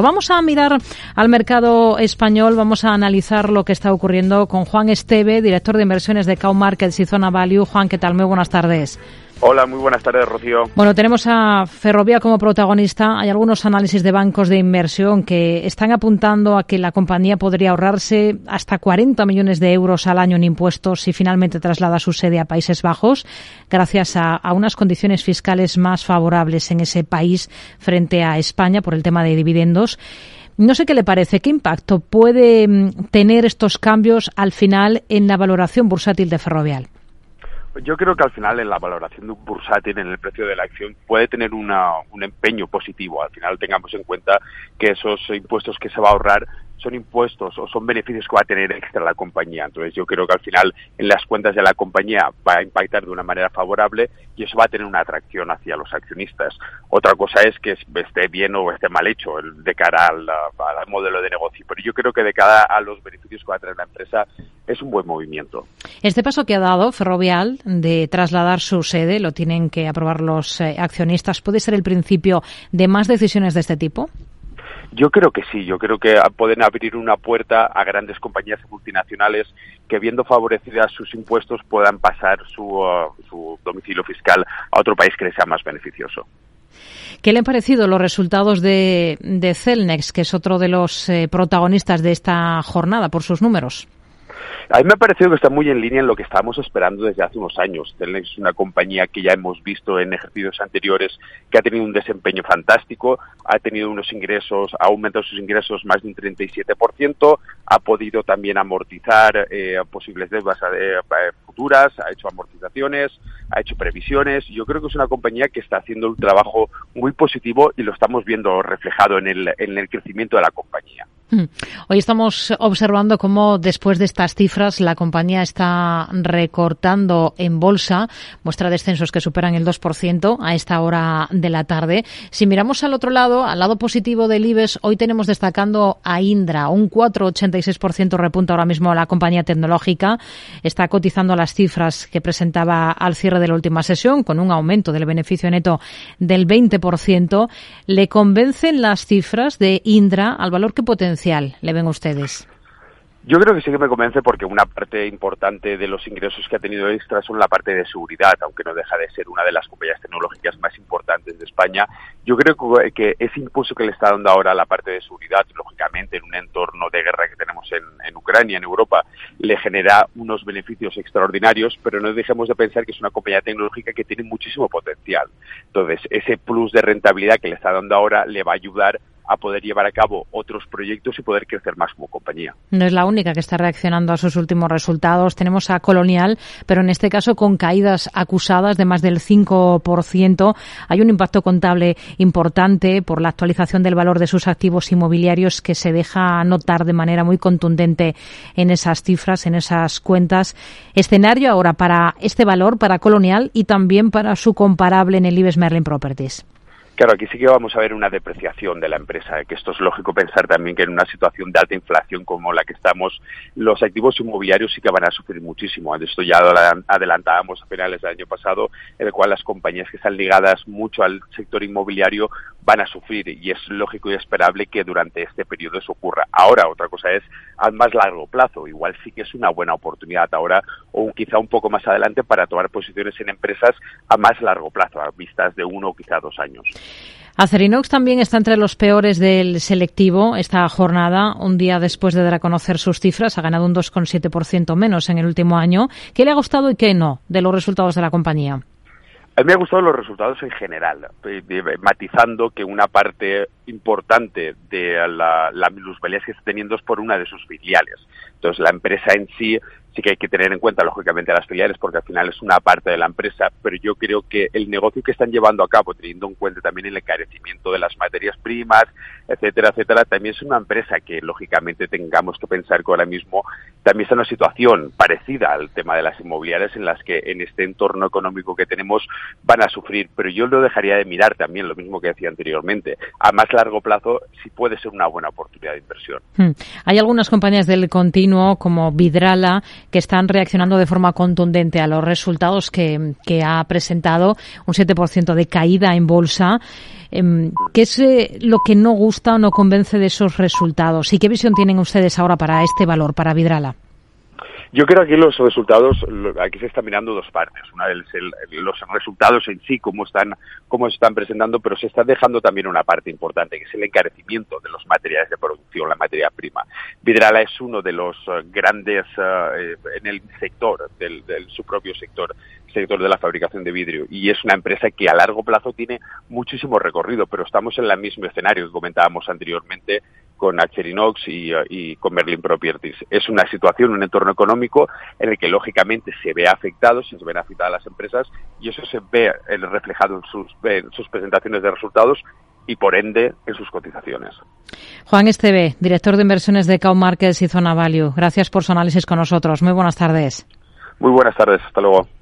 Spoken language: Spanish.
Vamos a mirar al mercado español, vamos a analizar lo que está ocurriendo con Juan Esteve, director de inversiones de Cow Markets y Zona Value. Juan, ¿qué tal? Muy buenas tardes. Hola, muy buenas tardes, Rocío. Bueno, tenemos a Ferrovía como protagonista. Hay algunos análisis de bancos de inversión que están apuntando a que la compañía podría ahorrarse hasta 40 millones de euros al año en impuestos si finalmente traslada su sede a Países Bajos, gracias a, a unas condiciones fiscales más favorables en ese país frente a España por el tema de dividendos. No sé qué le parece, qué impacto puede mm, tener estos cambios al final en la valoración bursátil de Ferrovial. Yo creo que al final en la valoración de un bursátil en el precio de la acción puede tener una, un empeño positivo. Al final tengamos en cuenta que esos impuestos que se va a ahorrar son impuestos o son beneficios que va a tener extra la compañía. Entonces yo creo que al final en las cuentas de la compañía va a impactar de una manera favorable y eso va a tener una atracción hacia los accionistas. Otra cosa es que esté bien o esté mal hecho de cara al, al modelo de negocio, pero yo creo que de cara a los beneficios que va a tener la empresa es un buen movimiento. Este paso que ha dado Ferrovial de trasladar su sede, lo tienen que aprobar los eh, accionistas, ¿puede ser el principio de más decisiones de este tipo? Yo creo que sí, yo creo que pueden abrir una puerta a grandes compañías multinacionales que viendo favorecidas sus impuestos puedan pasar su, uh, su domicilio fiscal a otro país que les sea más beneficioso. ¿Qué le han parecido los resultados de, Celnex, que es otro de los eh, protagonistas de esta jornada por sus números? A mí me ha parecido que está muy en línea en lo que estábamos esperando desde hace unos años. Telnex es una compañía que ya hemos visto en ejercicios anteriores que ha tenido un desempeño fantástico, ha tenido unos ingresos, ha aumentado sus ingresos más de un 37%, ha podido también amortizar eh, posibles deudas eh, futuras, ha hecho amortizaciones, ha hecho previsiones. Yo creo que es una compañía que está haciendo un trabajo muy positivo y lo estamos viendo reflejado en el, en el crecimiento de la compañía. Hmm. Hoy estamos observando cómo después de estas cifras la compañía está recortando en bolsa, muestra descensos que superan el 2% a esta hora de la tarde. Si miramos al otro lado, al lado positivo del IBEX, hoy tenemos destacando a Indra, un 4,86% repunta ahora mismo a la compañía tecnológica. Está cotizando las cifras que presentaba al cierre de la última sesión con un aumento del beneficio neto del 20%. ¿Le convencen las cifras de Indra al valor que potencia le ven ustedes? Yo creo que sí que me convence porque una parte importante de los ingresos que ha tenido extra son la parte de seguridad, aunque no deja de ser una de las compañías tecnológicas más importantes de España. Yo creo que ese impulso que le está dando ahora la parte de seguridad, lógicamente en un entorno de guerra que tenemos en, en Ucrania, en Europa, le genera unos beneficios extraordinarios, pero no dejemos de pensar que es una compañía tecnológica que tiene muchísimo potencial. Entonces, ese plus de rentabilidad que le está dando ahora le va a ayudar a poder llevar a cabo otros proyectos y poder crecer más como compañía. No es la única que está reaccionando a sus últimos resultados. Tenemos a Colonial, pero en este caso con caídas acusadas de más del 5%. Hay un impacto contable importante por la actualización del valor de sus activos inmobiliarios que se deja notar de manera muy contundente en esas cifras, en esas cuentas. Escenario ahora para este valor, para Colonial y también para su comparable en el Ives Merlin Properties. Claro, aquí sí que vamos a ver una depreciación de la empresa, que esto es lógico pensar también que en una situación de alta inflación como la que estamos, los activos inmobiliarios sí que van a sufrir muchísimo. Esto ya adelantábamos a finales del año pasado, en el cual las compañías que están ligadas mucho al sector inmobiliario van a sufrir y es lógico y esperable que durante este periodo eso ocurra. Ahora, otra cosa es a más largo plazo, igual sí que es una buena oportunidad ahora o quizá un poco más adelante para tomar posiciones en empresas a más largo plazo, a vistas de uno o quizá dos años. Acerinox también está entre los peores del selectivo esta jornada, un día después de dar a conocer sus cifras, ha ganado un 2,7% menos en el último año. ¿Qué le ha gustado y qué no de los resultados de la compañía? A mí me han gustado los resultados en general, eh, matizando que una parte importante de la, la que está teniendo es por una de sus filiales. Entonces, la empresa en sí sí que hay que tener en cuenta, lógicamente, a las filiales, porque al final es una parte de la empresa, pero yo creo que el negocio que están llevando a cabo, teniendo en cuenta también el encarecimiento de las materias primas, etcétera, etcétera, también es una empresa que, lógicamente, tengamos que pensar que ahora mismo también está en una situación parecida al tema de las inmobiliarias, en las que en este entorno económico que tenemos van a sufrir, pero yo lo dejaría de mirar también, lo mismo que decía anteriormente. A más largo plazo, sí puede ser una buena oportunidad de inversión. Hmm. Hay algunas compañías del continuo, como Vidrala, que están reaccionando de forma contundente a los resultados que, que ha presentado, un 7% de caída en bolsa. Em, ¿Qué es eh, lo que no gusta o no convence de esos resultados? ¿Y qué visión tienen ustedes ahora para este valor, para Vidrala? Yo creo que los resultados, aquí se están mirando dos partes. Una es los resultados en sí, cómo están, cómo se están presentando, pero se está dejando también una parte importante, que es el encarecimiento de los materiales de producción, la materia prima. Vidrala es uno de los eh, grandes eh, en el sector, del, su propio sector, sector de la fabricación de vidrio, y es una empresa que a largo plazo tiene muchísimo recorrido, pero estamos en el mismo escenario que comentábamos anteriormente con Acherinox y, y con Merlin Properties. Es una situación, un entorno económico en el que lógicamente se ve afectado, se ven afectadas las empresas y eso se ve reflejado en sus, en sus presentaciones de resultados y por ende en sus cotizaciones. Juan Esteve, director de inversiones de Cow Markets y Zona Value. Gracias por su análisis con nosotros. Muy buenas tardes. Muy buenas tardes. Hasta luego.